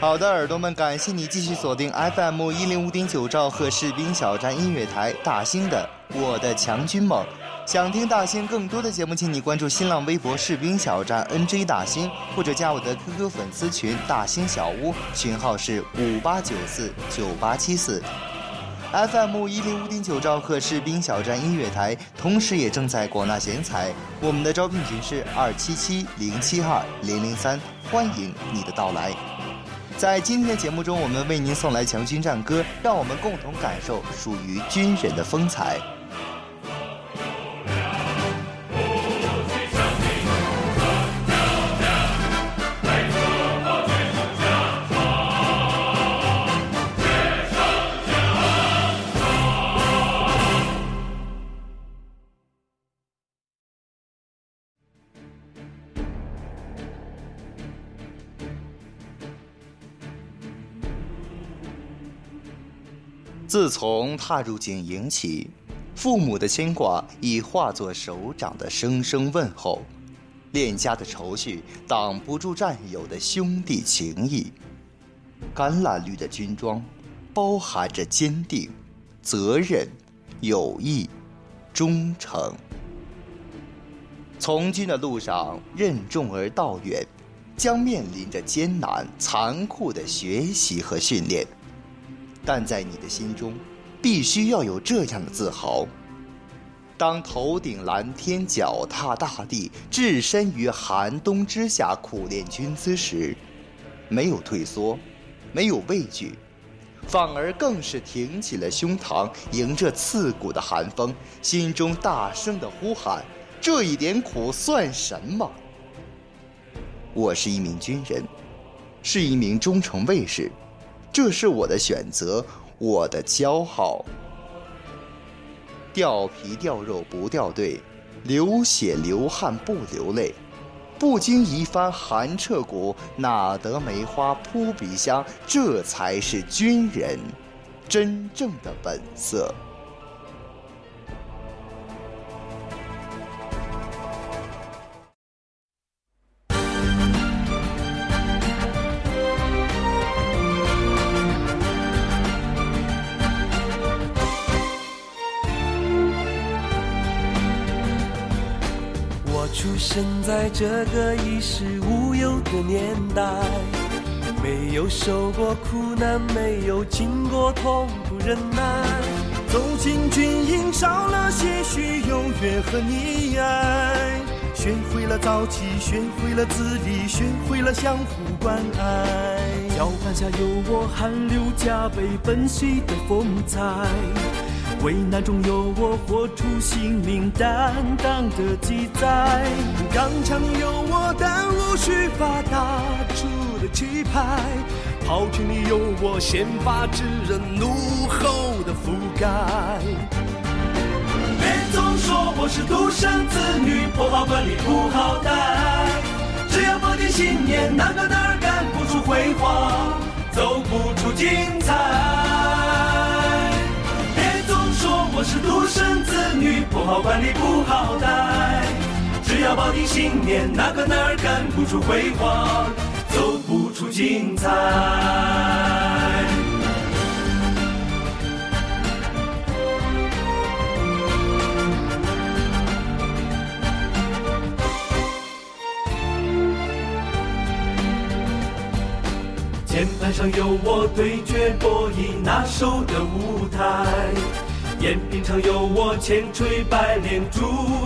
好的，耳朵们，感谢你继续锁定 FM 一零五点九兆赫士兵小站音乐台大兴的《我的强军梦》。想听大兴更多的节目，请你关注新浪微博士兵小站 NJ 大兴，或者加我的 QQ 粉丝群大兴小屋，群号是五八九四九八七四。FM 一零五点九兆赫士兵小站音乐台，同时也正在广纳贤才。我们的招聘群是二七七零七二零零三，欢迎你的到来。在今天的节目中，我们为您送来强军战歌，让我们共同感受属于军人的风采。自从踏入警营起，父母的牵挂已化作手掌的声声问候，恋家的愁绪挡不住战友的兄弟情谊。橄榄绿的军装，包含着坚定、责任、友谊、忠诚。从军的路上任重而道远，将面临着艰难、残酷的学习和训练。但在你的心中，必须要有这样的自豪：当头顶蓝天、脚踏大地、置身于寒冬之下苦练军姿时，没有退缩，没有畏惧，反而更是挺起了胸膛，迎着刺骨的寒风，心中大声的呼喊：“这一点苦算什么？我是一名军人，是一名忠诚卫士。”这是我的选择，我的骄傲。掉皮掉肉不掉队，流血流汗不流泪，不经一番寒彻骨，哪得梅花扑鼻香？这才是军人真正的本色。生在这个衣食无忧的年代，没有受过苦难，没有经过痛苦忍耐，走进军营少了些许优越和溺爱，学会了早起，学会了自立，学会了相互关爱，脚板下有我汗流浃背奔袭的风采。危难中有我活出性命担当的记载，钢枪有我弹无虚发打出的气派，炮群里有我先发制人怒吼的覆盖。别总说我是独生子女，破好管理不好带，只要抱定信念，哪个哪儿干不出辉煌，走不出精彩。好管理不好带。只要抱定信念，哪个哪儿干不出辉煌，走不出精彩。键盘上有我对决博弈拿手的舞台，演兵场有我千锤百炼铸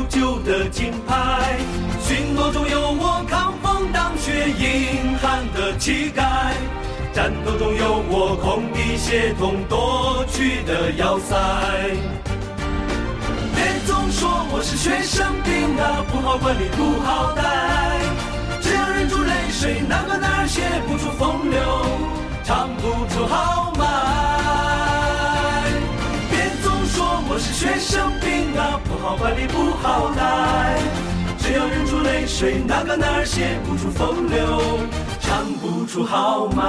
就的金牌，巡逻中有我抗风挡雪硬汉的气概，战斗中有我空地协同夺取的要塞。别总说我是学生兵啊，不好管理不好带。只要忍住泪水，哪个哪儿写不出风流，唱不出豪迈。我是学生兵啊，不好管理不好带。只要忍住泪水，哪个男儿写不出风流，唱不出豪迈。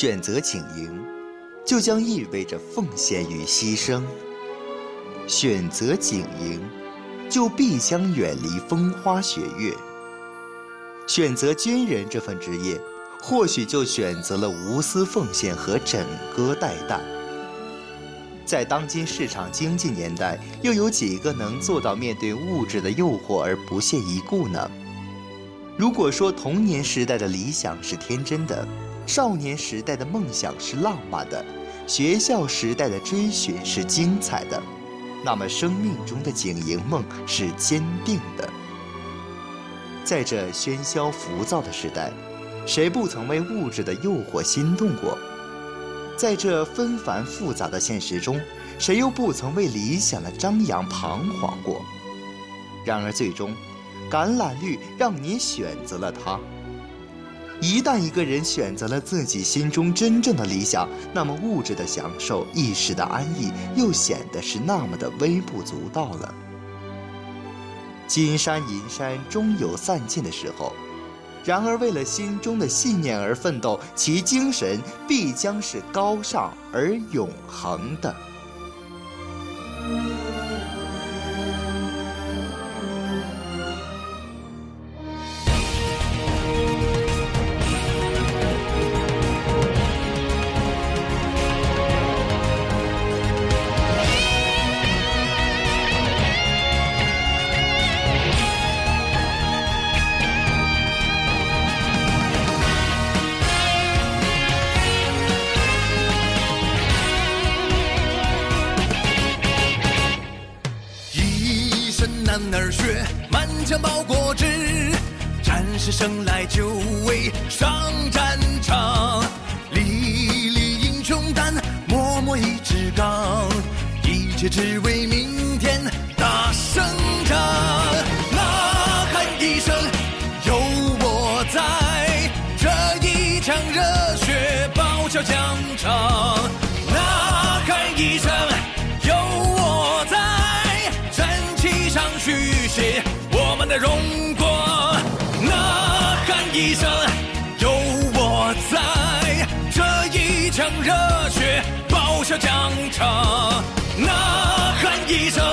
选择警营，就将意味着奉献与牺牲；选择警营，就必将远离风花雪月。选择军人这份职业，或许就选择了无私奉献和枕戈待旦。在当今市场经济年代，又有几个能做到面对物质的诱惑而不屑一顾呢？如果说童年时代的理想是天真的，少年时代的梦想是浪漫的，学校时代的追寻是精彩的，那么生命中的经营梦是坚定的。在这喧嚣浮躁的时代，谁不曾为物质的诱惑心动过？在这纷繁复杂的现实中，谁又不曾为理想的张扬彷徨过？然而最终，橄榄绿让你选择了它。一旦一个人选择了自己心中真正的理想，那么物质的享受、一时的安逸，又显得是那么的微不足道了。金山银山终有散尽的时候，然而为了心中的信念而奋斗，其精神必将是高尚而永恒的。疆场。呐喊一声，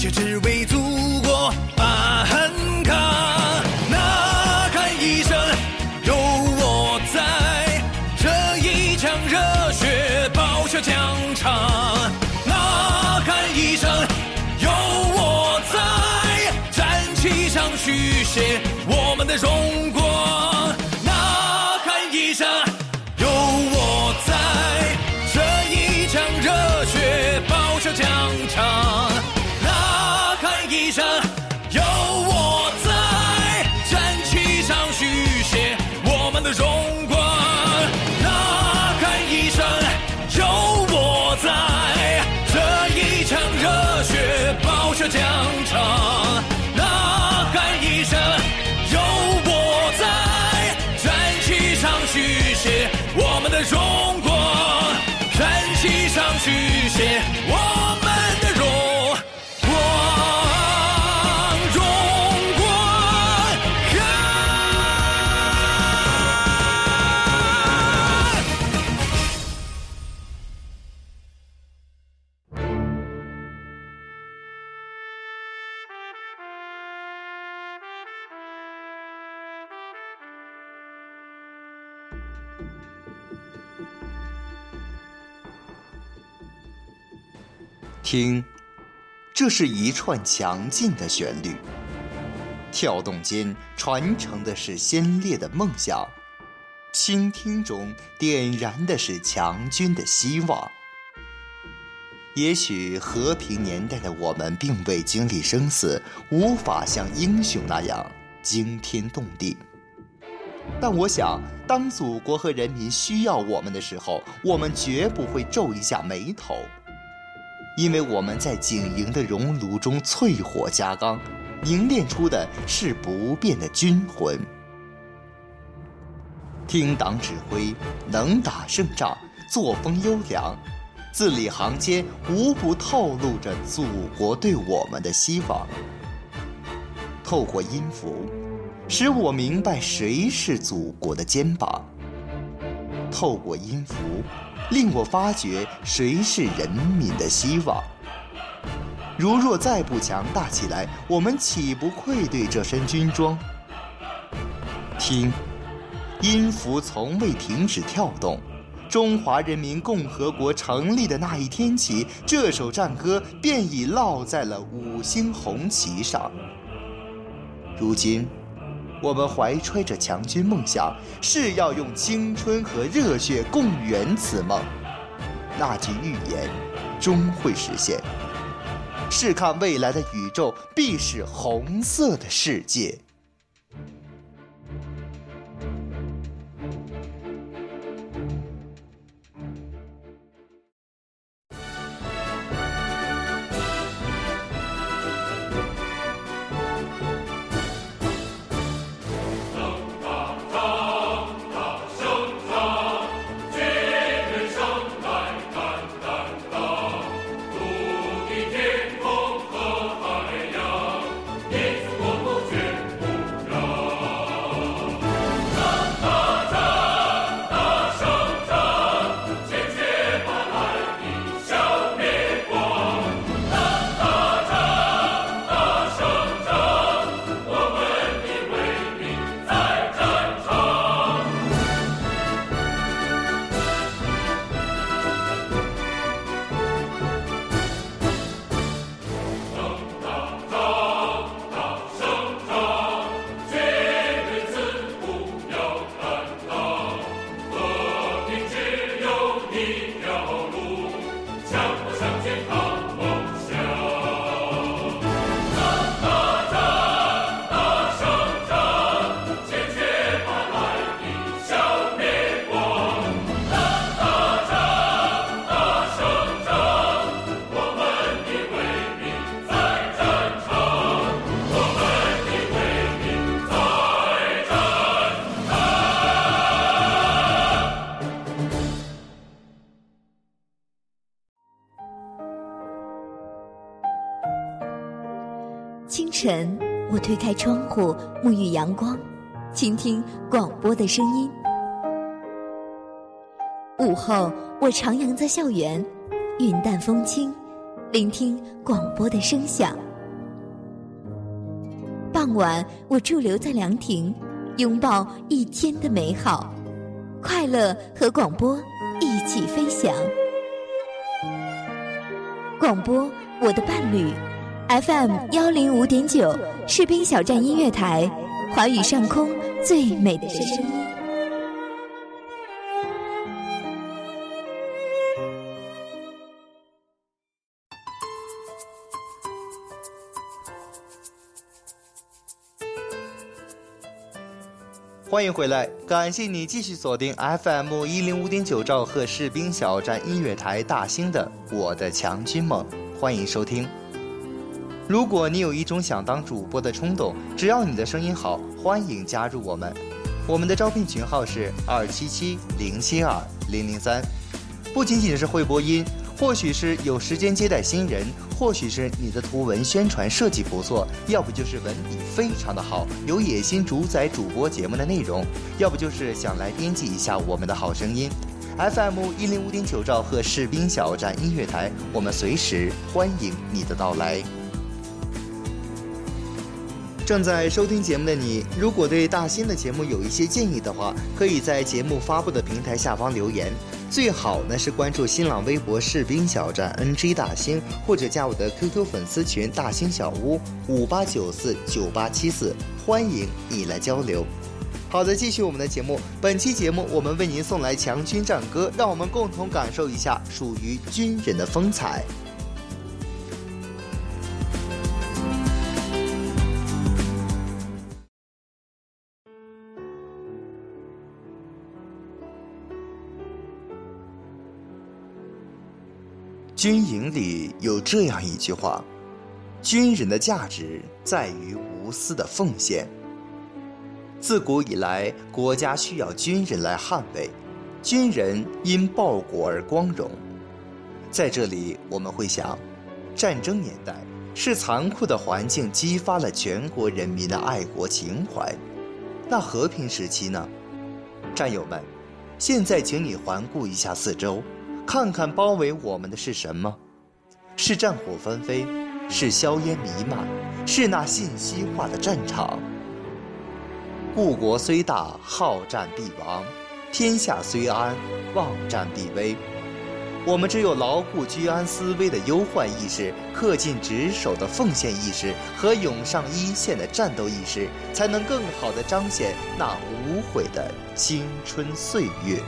却只为祖国安康。呐喊一声，有我在，这一腔热血报效疆场。呐喊一声，有我在。战旗上续写我们的荣荣光。呐喊一声，有我在，这一场热血报效疆场。呐喊一声，有我在，战旗上续写我们的荣光，战旗上续写听，这是一串强劲的旋律，跳动间传承的是先烈的梦想，倾听中点燃的是强军的希望。也许和平年代的我们并未经历生死，无法像英雄那样惊天动地。但我想，当祖国和人民需要我们的时候，我们绝不会皱一下眉头。因为我们在警营的熔炉中淬火加钢，凝练出的是不变的军魂。听党指挥，能打胜仗，作风优良，字里行间无不透露着祖国对我们的希望。透过音符，使我明白谁是祖国的肩膀；透过音符。令我发觉谁是人民的希望。如若再不强大起来，我们岂不愧对这身军装？听，音符从未停止跳动。中华人民共和国成立的那一天起，这首战歌便已烙在了五星红旗上。如今。我们怀揣着强军梦想，誓要用青春和热血共圆此梦。那句预言终会实现。试看未来的宇宙，必是红色的世界。晨，我推开窗户，沐浴阳光，倾听广播的声音。午后，我徜徉在校园，云淡风轻，聆听广播的声响。傍晚，我驻留在凉亭，拥抱一天的美好，快乐和广播一起飞翔。广播，我的伴侣。FM 幺零五点九士兵小站音乐台，华语上空最美的声音。欢迎回来，感谢你继续锁定 FM 一零五点九兆赫士兵小站音乐台大兴的《我的强军梦》，欢迎收听。如果你有一种想当主播的冲动，只要你的声音好，欢迎加入我们。我们的招聘群号是二七七零七二零零三，不仅仅是会播音，或许是有时间接待新人。或许是你的图文宣传设计不错，要不就是文笔非常的好，有野心主宰主播节目的内容，要不就是想来编辑一下我们的好声音。FM 一零五点九兆赫士兵小站音乐台，我们随时欢迎你的到来。正在收听节目的你，如果对大新的节目有一些建议的话，可以在节目发布的平台下方留言。最好呢是关注新浪微博“士兵小站 NG 大兴”，或者加我的 QQ 粉丝群“大兴小屋五八九四九八七四”，欢迎你来交流。好的，继续我们的节目。本期节目我们为您送来强军战歌，让我们共同感受一下属于军人的风采。军营里有这样一句话：“军人的价值在于无私的奉献。”自古以来，国家需要军人来捍卫，军人因报国而光荣。在这里，我们会想，战争年代是残酷的环境激发了全国人民的爱国情怀，那和平时期呢？战友们，现在请你环顾一下四周。看看包围我们的是什么？是战火纷飞，是硝烟弥漫，是那信息化的战场。故国虽大，好战必亡；天下虽安，忘战必危。我们只有牢固居安思危的忧患意识、恪尽职守的奉献意识和勇上一线的战斗意识，才能更好地彰显那无悔的青春岁月。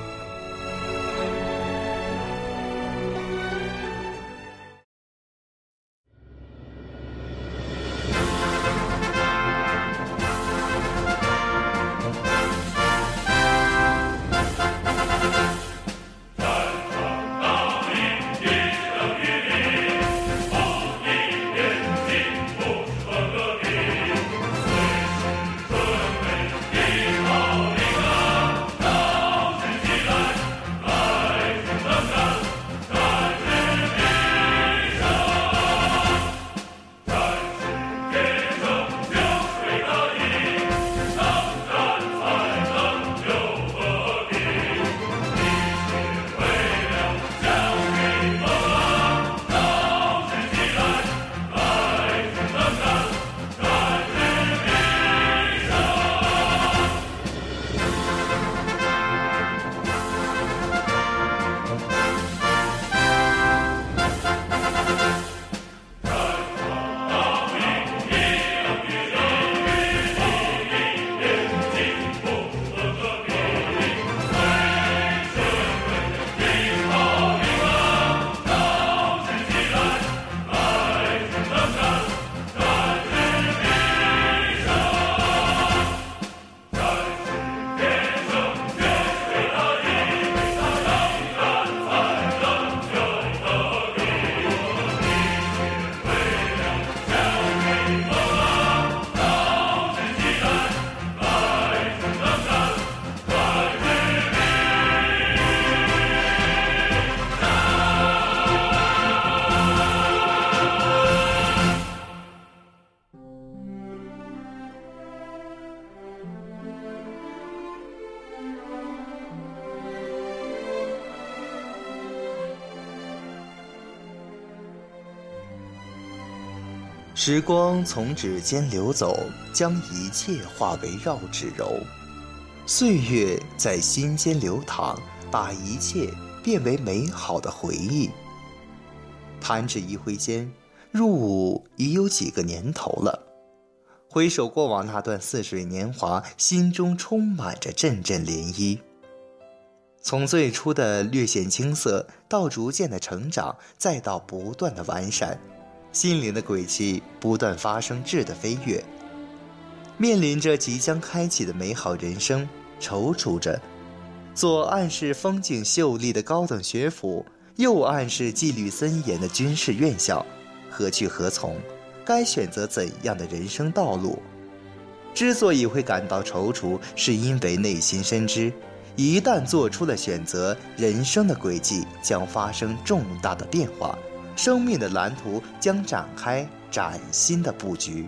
时光从指尖流走，将一切化为绕指柔；岁月在心间流淌，把一切变为美好的回忆。弹指一挥间，入伍已有几个年头了。回首过往那段似水年华，心中充满着阵阵涟漪。从最初的略显青涩，到逐渐的成长，再到不断的完善，心灵的轨迹不断发生质的飞跃。面临着即将开启的美好人生，踌躇着，左暗示风景秀丽的高等学府，右暗示纪律森严的军事院校，何去何从？该选择怎样的人生道路？之所以会感到踌躇，是因为内心深知，一旦做出了选择，人生的轨迹将发生重大的变化，生命的蓝图将展开崭新的布局。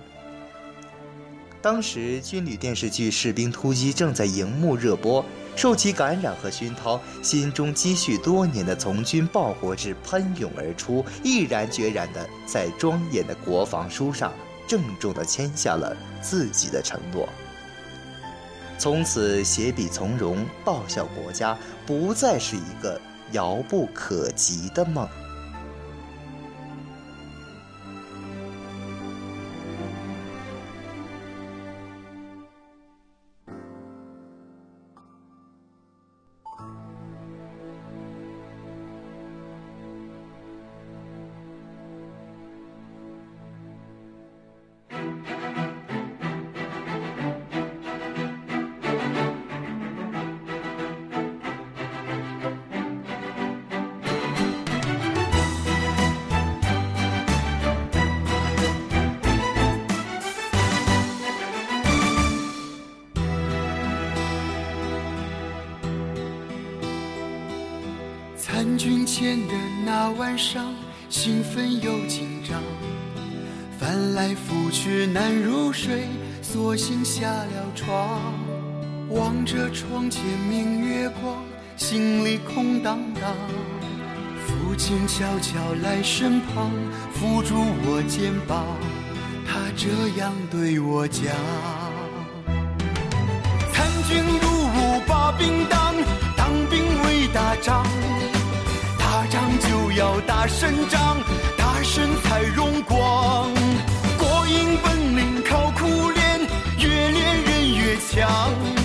当时军旅电视剧《士兵突击》正在荧幕热播。受其感染和熏陶，心中积蓄多年的从军报国志喷涌而出，毅然决然地在庄严的国防书上郑重地签下了自己的承诺。从此，携笔从戎，报效国家，不再是一个遥不可及的梦。前的那晚上，兴奋又紧张，翻来覆去难入睡，索性下了床。望着窗前明月光，心里空荡荡。父亲悄悄来身旁，扶住我肩膀，他这样对我讲：参军入伍把兵当，当兵为打仗。要打胜仗，打胜才荣光。过硬本领靠苦练，越练人越强。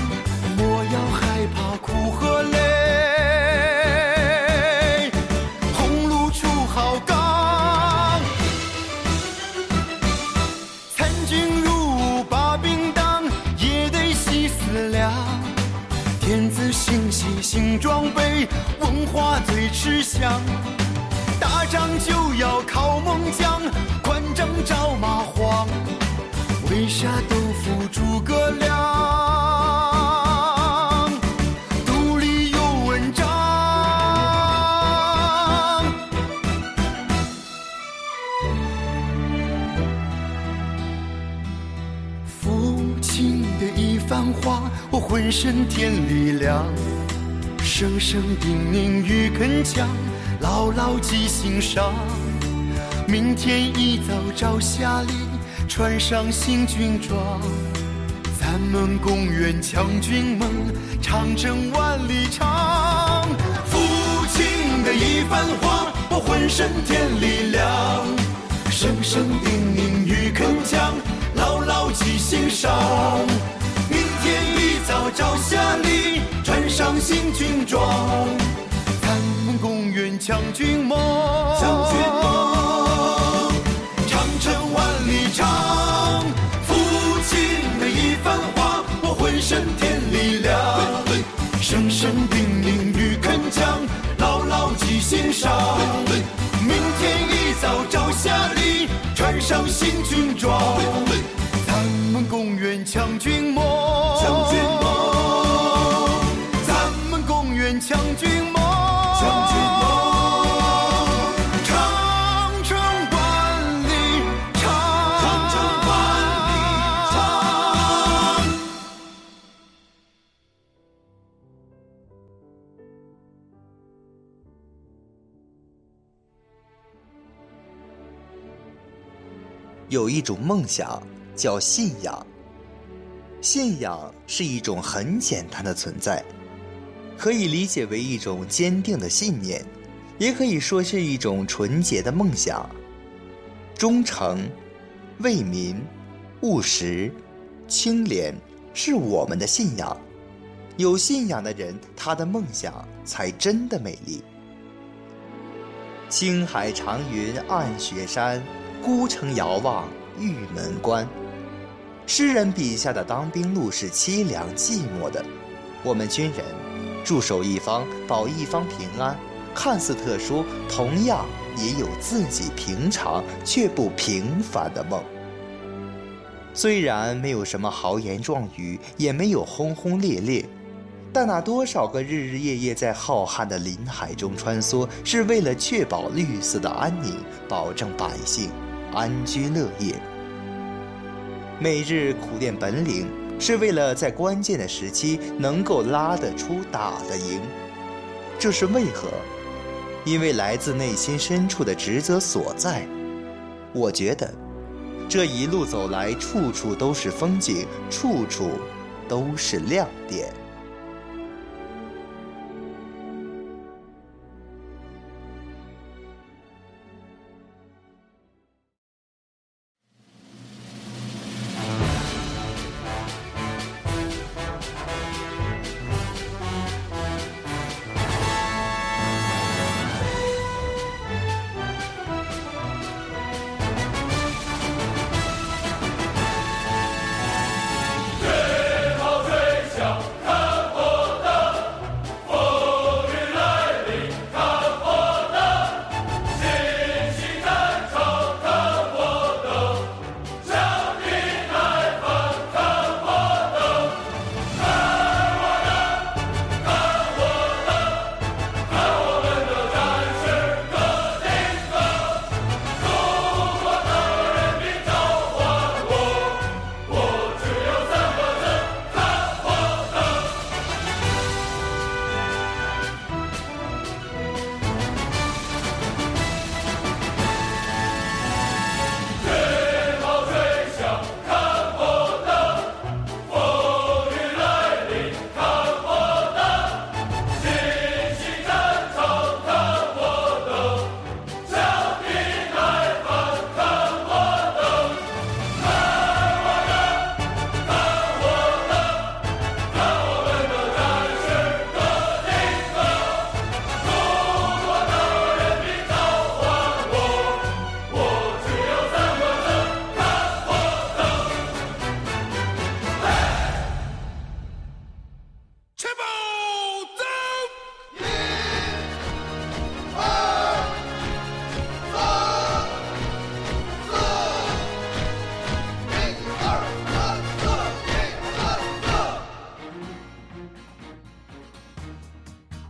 身添力量。声声叮咛与铿锵，牢牢记心上。明天一早朝霞里，穿上新军装。咱们共圆强军梦，长征万里长。父亲的一番话，我浑身添力量。声声叮咛与铿锵，牢牢记心上。朝霞里。穿上新军装，咱们共圆强军梦。强军梦，长城万里长。父亲的一番话，我浑身添力量。声声叮咛与铿锵，牢牢记心上。明天一早朝霞里，穿上新军装，咱们共圆强军梦。强军有一种梦想叫信仰，信仰是一种很简单的存在。可以理解为一种坚定的信念，也可以说是一种纯洁的梦想。忠诚、为民、务实、清廉，是我们的信仰。有信仰的人，他的梦想才真的美丽。青海长云暗雪山，孤城遥望玉门关。诗人笔下的当兵路是凄凉寂寞的，我们军人驻守一方，保一方平安，看似特殊，同样也有自己平常却不平凡的梦。虽然没有什么豪言壮语，也没有轰轰烈烈。但那多少个日日夜夜在浩瀚的林海中穿梭，是为了确保绿色的安宁，保证百姓安居乐业。每日苦练本领，是为了在关键的时期能够拉得出、打得赢。这是为何？因为来自内心深处的职责所在。我觉得，这一路走来，处处都是风景，处处都是亮点。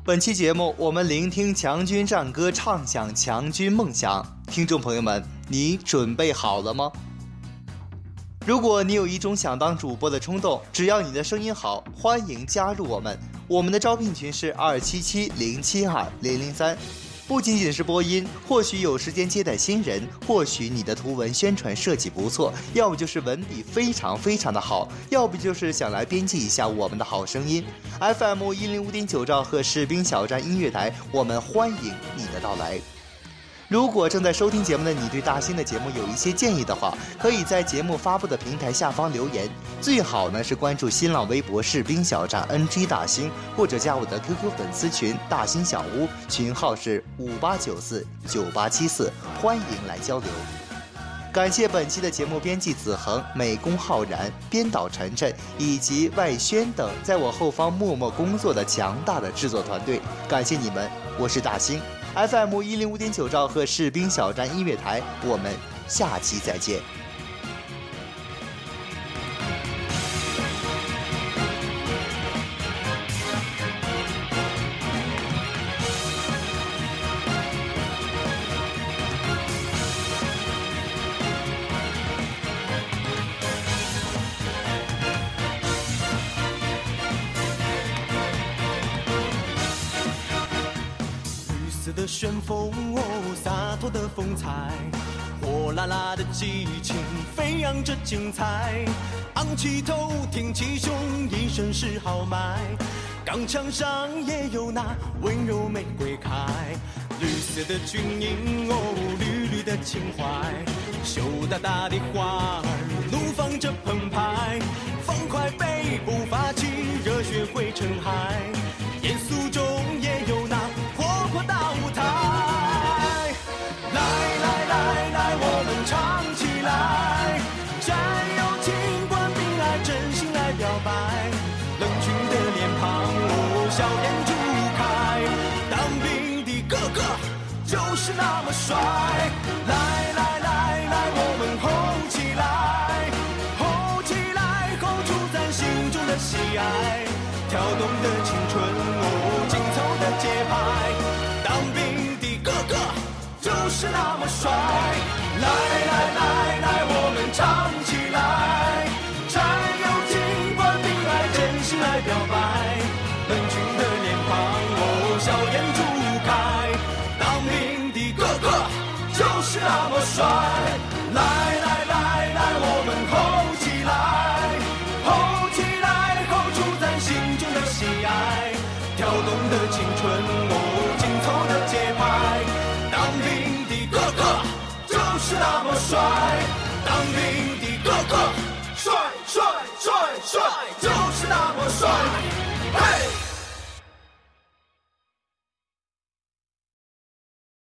本期节目，我们聆听强军战歌，唱响强军梦想。听众朋友们，你准备好了吗？如果你有一种想当主播的冲动，只要你的声音好，欢迎加入我们。我们的招聘群是二七七零七二零零三。不仅仅是播音，或许有时间接待新人，或许你的图文宣传设计不错，要不就是文笔非常非常的好，要不就是想来编辑一下我们的好声音。FM 一零五点九兆赫士兵小站音乐台，我们欢迎你的到来。如果正在收听节目的你对大兴的节目有一些建议的话，可以在节目发布的平台下方留言。最好呢是关注新浪微博“士兵小站 NG 大兴”，或者加我的 QQ 粉丝群“大兴小屋”，群号是五八九四九八七四，欢迎来交流。感谢本期的节目编辑子恒、美工浩然、编导晨晨以及外宣等在我后方默默工作的强大的制作团队，感谢你们，我是大兴。FM 一零五点九兆赫士兵小站音乐台，我们下期再见。旋风哦，洒脱的风采，火辣辣的激情。飞。扬着精彩，昂起头，挺起胸，一身是豪迈。钢枪上也有那温柔玫瑰开，绿色的军营哦，绿绿的情怀，羞答答的花儿怒放着澎湃，放快背步发起，热血汇成海，帅。来来来来，我们吼起来，吼起来，吼出咱心中的喜爱，跳动的青春，哦，紧凑的节拍。当兵的哥哥就是那么帅。是那么帅，当兵的哥哥帅帅帅帅，就是那么帅，嘿。